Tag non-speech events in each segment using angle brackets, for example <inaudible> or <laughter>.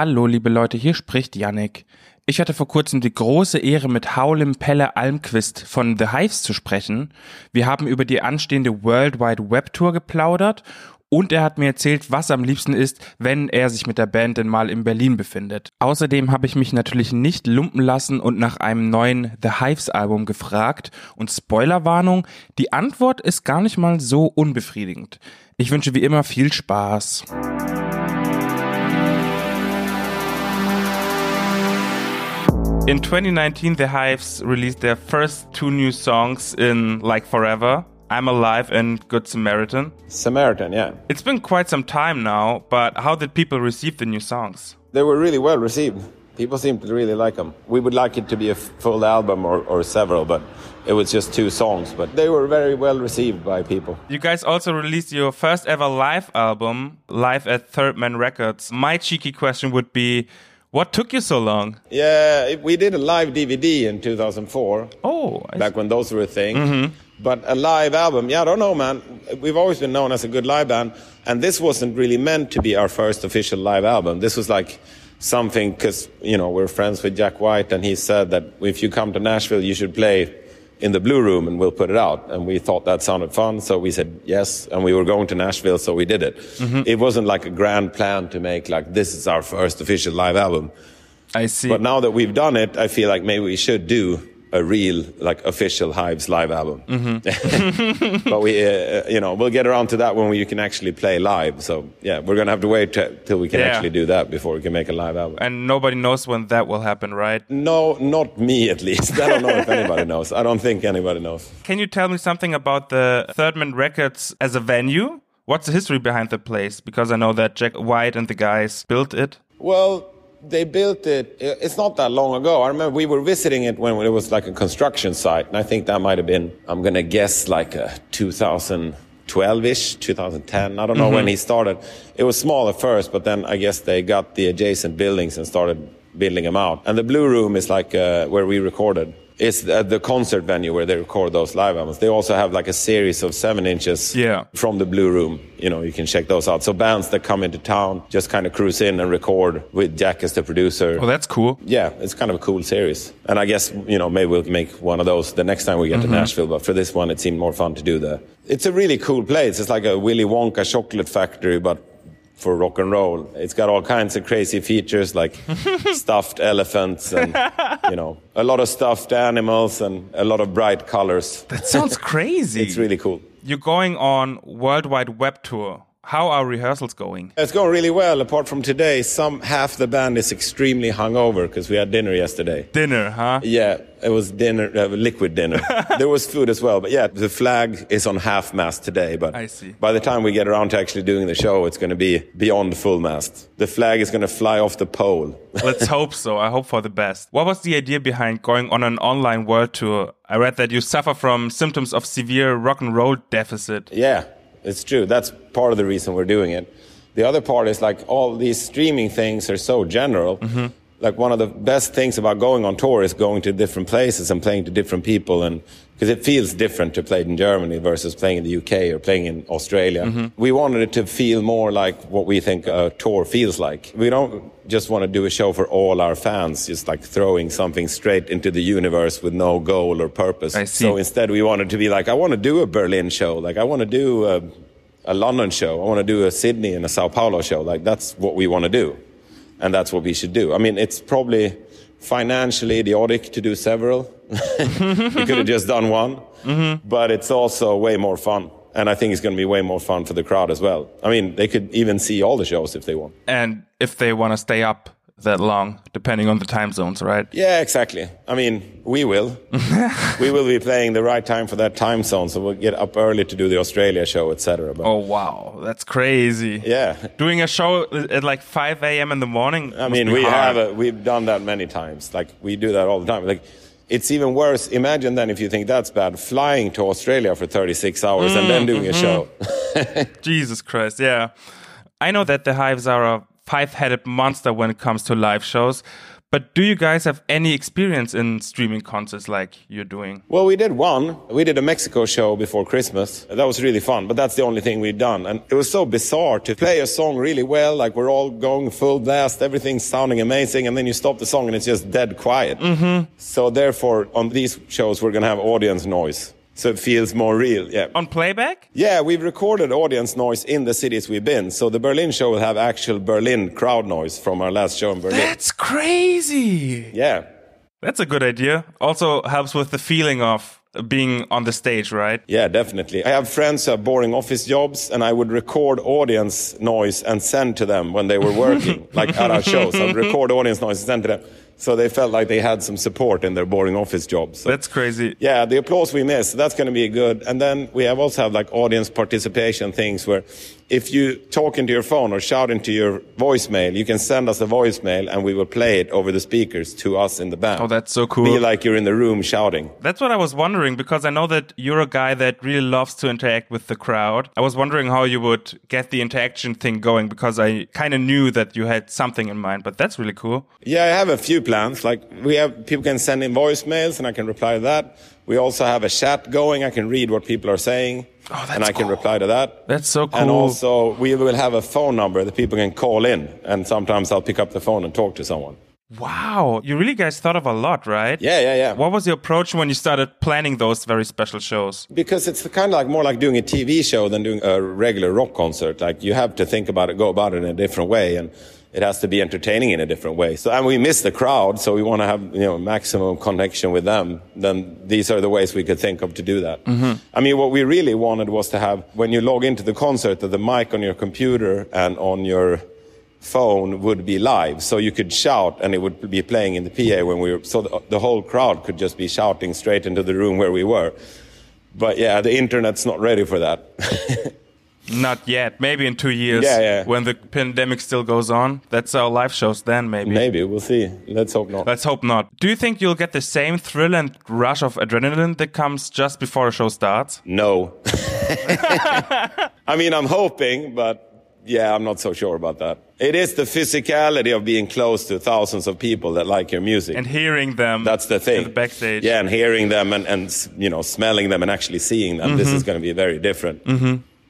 Hallo, liebe Leute, hier spricht Yannick. Ich hatte vor kurzem die große Ehre, mit Haulim Pelle Almquist von The Hives zu sprechen. Wir haben über die anstehende World Wide Web Tour geplaudert und er hat mir erzählt, was am liebsten ist, wenn er sich mit der Band denn mal in Berlin befindet. Außerdem habe ich mich natürlich nicht lumpen lassen und nach einem neuen The Hives Album gefragt. Und Spoilerwarnung, die Antwort ist gar nicht mal so unbefriedigend. Ich wünsche wie immer viel Spaß. In 2019, The Hives released their first two new songs in like forever. I'm Alive and Good Samaritan. Samaritan, yeah. It's been quite some time now, but how did people receive the new songs? They were really well received. People seemed to really like them. We would like it to be a full album or, or several, but it was just two songs. But they were very well received by people. You guys also released your first ever live album, live at Third Man Records. My cheeky question would be what took you so long? Yeah, we did a live DVD in 2004. Oh, I back see. when those were a thing. Mm -hmm. But a live album, yeah, I don't know, man. We've always been known as a good live band, and this wasn't really meant to be our first official live album. This was like something because you know we're friends with Jack White, and he said that if you come to Nashville, you should play in the Blue Room, and we'll put it out. And we thought that sounded fun, so we said yes, and we were going to Nashville, so we did it. Mm-hmm. It wasn't like a grand plan to make like this is our first official live album. I see. But now that we've done it, I feel like maybe we should do a real like official Hives live album. Mm-hmm. <laughs> but we, uh, you know, we'll get around to that when we can actually play live. So yeah, we're gonna have to wait t- till we can yeah. actually do that before we can make a live album. And nobody knows when that will happen, right? No, not me at least. I don't know if anybody <laughs> knows. I don't think anybody knows. Can you tell me something about the Third Man Records as a venue? What's the history behind the place? Because I know that Jack White and the guys built it. Well, they built it, it's not that long ago. I remember we were visiting it when it was like a construction site, and I think that might have been, I'm going to guess, like a 2012 ish, 2010. I don't know mm-hmm. when he started. It was small at first, but then I guess they got the adjacent buildings and started building them out. And the Blue Room is like uh, where we recorded is the concert venue where they record those live albums. They also have like a series of seven inches yeah. from the Blue Room. You know, you can check those out. So bands that come into town just kind of cruise in and record with Jack as the producer. Oh, that's cool. Yeah, it's kind of a cool series. And I guess, you know, maybe we'll make one of those the next time we get mm-hmm. to Nashville. But for this one, it seemed more fun to do the. It's a really cool place. It's like a Willy Wonka chocolate factory, but for rock and roll. It's got all kinds of crazy features like <laughs> stuffed elephants and you know a lot of stuffed animals and a lot of bright colors. That sounds <laughs> crazy. it's really cool. You're going on worldwide web tour. How are rehearsals going? It's going really well. Apart from today, some half the band is extremely hungover because we had dinner yesterday. Dinner, huh? Yeah, it was dinner, uh, liquid dinner. <laughs> there was food as well, but yeah, the flag is on half mast today. But I see. By the time we get around to actually doing the show, it's going to be beyond full mast. The flag is going to fly off the pole. <laughs> Let's hope so. I hope for the best. What was the idea behind going on an online world tour? I read that you suffer from symptoms of severe rock and roll deficit. Yeah, it's true. That's part of the reason we're doing it. The other part is like all these streaming things are so general. Mm-hmm. Like one of the best things about going on tour is going to different places and playing to different people and because it feels different to play in Germany versus playing in the UK or playing in Australia. Mm-hmm. We wanted it to feel more like what we think a tour feels like. We don't just want to do a show for all our fans, just like throwing something straight into the universe with no goal or purpose. I see. So instead, we wanted to be like, I want to do a Berlin show, like I want to do a, a London show, I want to do a Sydney and a Sao Paulo show. Like that's what we want to do, and that's what we should do. I mean, it's probably financially idiotic to do several. <laughs> we could have just done one, mm-hmm. but it's also way more fun. And I think it's going to be way more fun for the crowd as well. I mean, they could even see all the shows if they want. And if they want to stay up that long, depending on the time zones, right? Yeah, exactly. I mean, we will. <laughs> we will be playing the right time for that time zone, so we'll get up early to do the Australia show, etc. Oh wow, that's crazy! Yeah, doing a show at like 5 a.m. in the morning. I mean, we hard. have a, we've done that many times. Like we do that all the time. Like it's even worse. Imagine then if you think that's bad, flying to Australia for 36 hours mm, and then doing mm -hmm. a show. <laughs> Jesus Christ, yeah. I know that the Hives are a five headed monster when it comes to live shows. But do you guys have any experience in streaming concerts like you're doing? Well, we did one. We did a Mexico show before Christmas. That was really fun, but that's the only thing we've done. And it was so bizarre to play a song really well, like we're all going full blast, everything's sounding amazing, and then you stop the song and it's just dead quiet. Mm-hmm. So therefore, on these shows, we're going to have audience noise. So it feels more real, yeah. On playback? Yeah, we've recorded audience noise in the cities we've been. So the Berlin show will have actual Berlin crowd noise from our last show in Berlin. That's crazy. Yeah. That's a good idea. Also helps with the feeling of being on the stage, right? Yeah, definitely. I have friends who have boring office jobs, and I would record audience noise and send to them when they were working, like at our shows. I'd record audience noise and send to them. So they felt like they had some support in their boring office jobs. So, That's crazy. yeah, the applause we miss, that's going to be good. And then we have also have like audience participation things where if you talk into your phone or shout into your voicemail, you can send us a voicemail and we will play it over the speakers to us in the band. Oh, that's so cool. Be like you're in the room shouting. That's what I was wondering because I know that you're a guy that really loves to interact with the crowd. I was wondering how you would get the interaction thing going because I kind of knew that you had something in mind, but that's really cool. Yeah, I have a few plans. Like we have people can send in voicemails and I can reply to that. We also have a chat going. I can read what people are saying Oh, that's and I can cool. reply to that. That's so cool. And also we will have a phone number that people can call in and sometimes I'll pick up the phone and talk to someone. Wow, you really guys thought of a lot, right? Yeah, yeah, yeah. What was your approach when you started planning those very special shows? Because it's kind of like more like doing a TV show than doing a regular rock concert. Like you have to think about it, go about it in a different way, and it has to be entertaining in a different way. So, and we miss the crowd, so we want to have you know maximum connection with them. Then these are the ways we could think of to do that. Mm-hmm. I mean, what we really wanted was to have when you log into the concert, that the mic on your computer and on your phone would be live, so you could shout and it would be playing in the PA when we were. So the, the whole crowd could just be shouting straight into the room where we were. But yeah, the internet's not ready for that. <laughs> Not yet. Maybe in two years. Yeah, yeah. When the pandemic still goes on. That's our live shows then, maybe. Maybe we'll see. Let's hope not. Let's hope not. Do you think you'll get the same thrill and rush of adrenaline that comes just before a show starts? No. <laughs> I mean, I'm hoping, but yeah, I'm not so sure about that. It is the physicality of being close to thousands of people that like your music. And hearing them. That's the thing. in the backstage. Yeah, and hearing them and, and you know, smelling them and actually seeing them. This Mm-hmm. is going to be very different.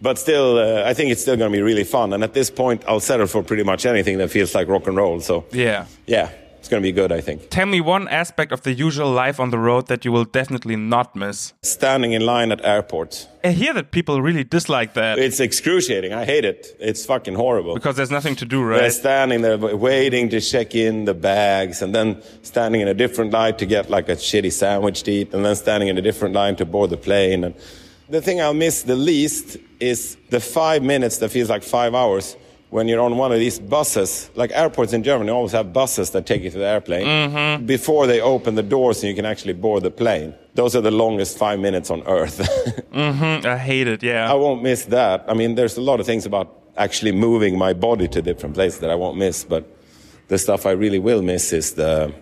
But still, uh, I think it's still going to be really fun. And at this point, I'll settle for pretty much anything that feels like rock and roll. So Yeah. yeah, it's going to be good, I think. Tell me one aspect of the usual life on the road that you will definitely not miss. Standing in line at airports. I hear that people really dislike that It's excruciating. I hate it. It's fucking horrible. because there's nothing to do, right? They're standing there waiting to check in the bags and then standing in a different line to get like a shitty sandwich to eat and then standing in a different line to board the plane. And the thing I'll miss the least is the five minutes that feels like five hours when you're on one of these buses. Like airports in Germany always have buses that take you to the airplane before they open the doors and you can actually board the plane. Those are the longest five minutes on earth. <laughs> Mm, I hate it, yeah. I won't miss that. I mean, there's a lot of things about actually moving my body to different places that I won't miss, but the stuff I really will miss is the,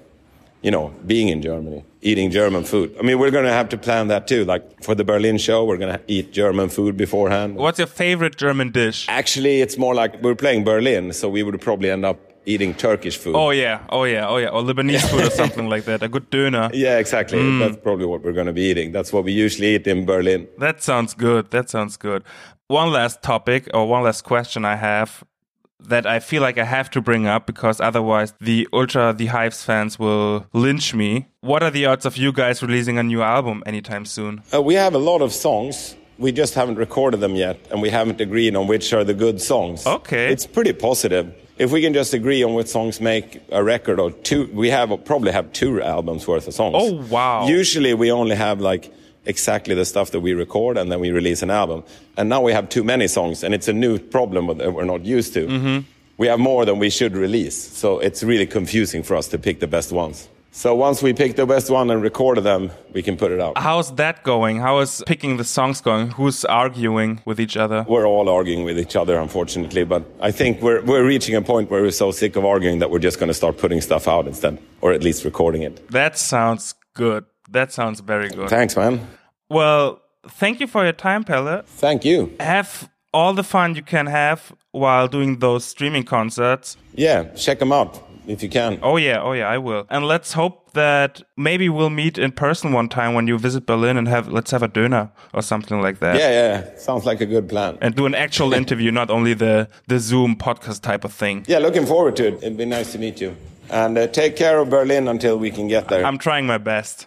you know, being in Germany, eating German food. I mean, we're going to have to plan that too. Like for the Berlin show, we're going to eat German food beforehand. What's your favorite German dish? Actually, it's more like we're playing Berlin, so we would probably end up eating Turkish food. Oh yeah, oh yeah, oh yeah, or Lebanese food or <laughs> something like that. A good döner. Yeah, exactly. Mm. That's probably what we're going to be eating. That's what we usually eat in Berlin. That sounds good. That sounds good. One last topic or one last question I have that I feel like I have to bring up because otherwise the Ultra the Hives fans will lynch me. What are the odds of you guys releasing a new album anytime soon? Uh, we have a lot of songs. We just haven't recorded them yet, and we haven't agreed on which are the good songs. Okay. It's pretty positive. If we can just agree on which songs make a record or two, we have probably have two albums worth of songs. Oh, wow. Usually we only have like exactly the stuff that we record and then we release an album. And now we have too many songs, and it's a new problem that we're not used to. Mm-hmm. We have more than we should release, so it's really confusing for us to pick the best ones. So once we pick the best one and record them, we can put it out. How's that going? How is picking the songs going? Who's arguing with each other? We're all arguing with each other, unfortunately, but I think we're, we're reaching a point where we're so sick of arguing that we're just going to start putting stuff out instead, or at least recording it. That sounds good. That sounds very good. Thanks, man. Well, thank you for your time, Pelle. Thank you. Have all the fun you can have while doing those streaming concerts. Yeah, check them out. if you can. Oh yeah, oh yeah, I will. And let's hope that maybe we'll meet in person one time when you visit Berlin and have let's have a döner or something like that. Yeah, yeah, sounds like a good plan. And do an actual <laughs> interview, not only the the Zoom podcast type of thing. Yeah, looking forward to it. It'd be nice to meet you. And uh, take care of Berlin until we can get there. I'm trying my best.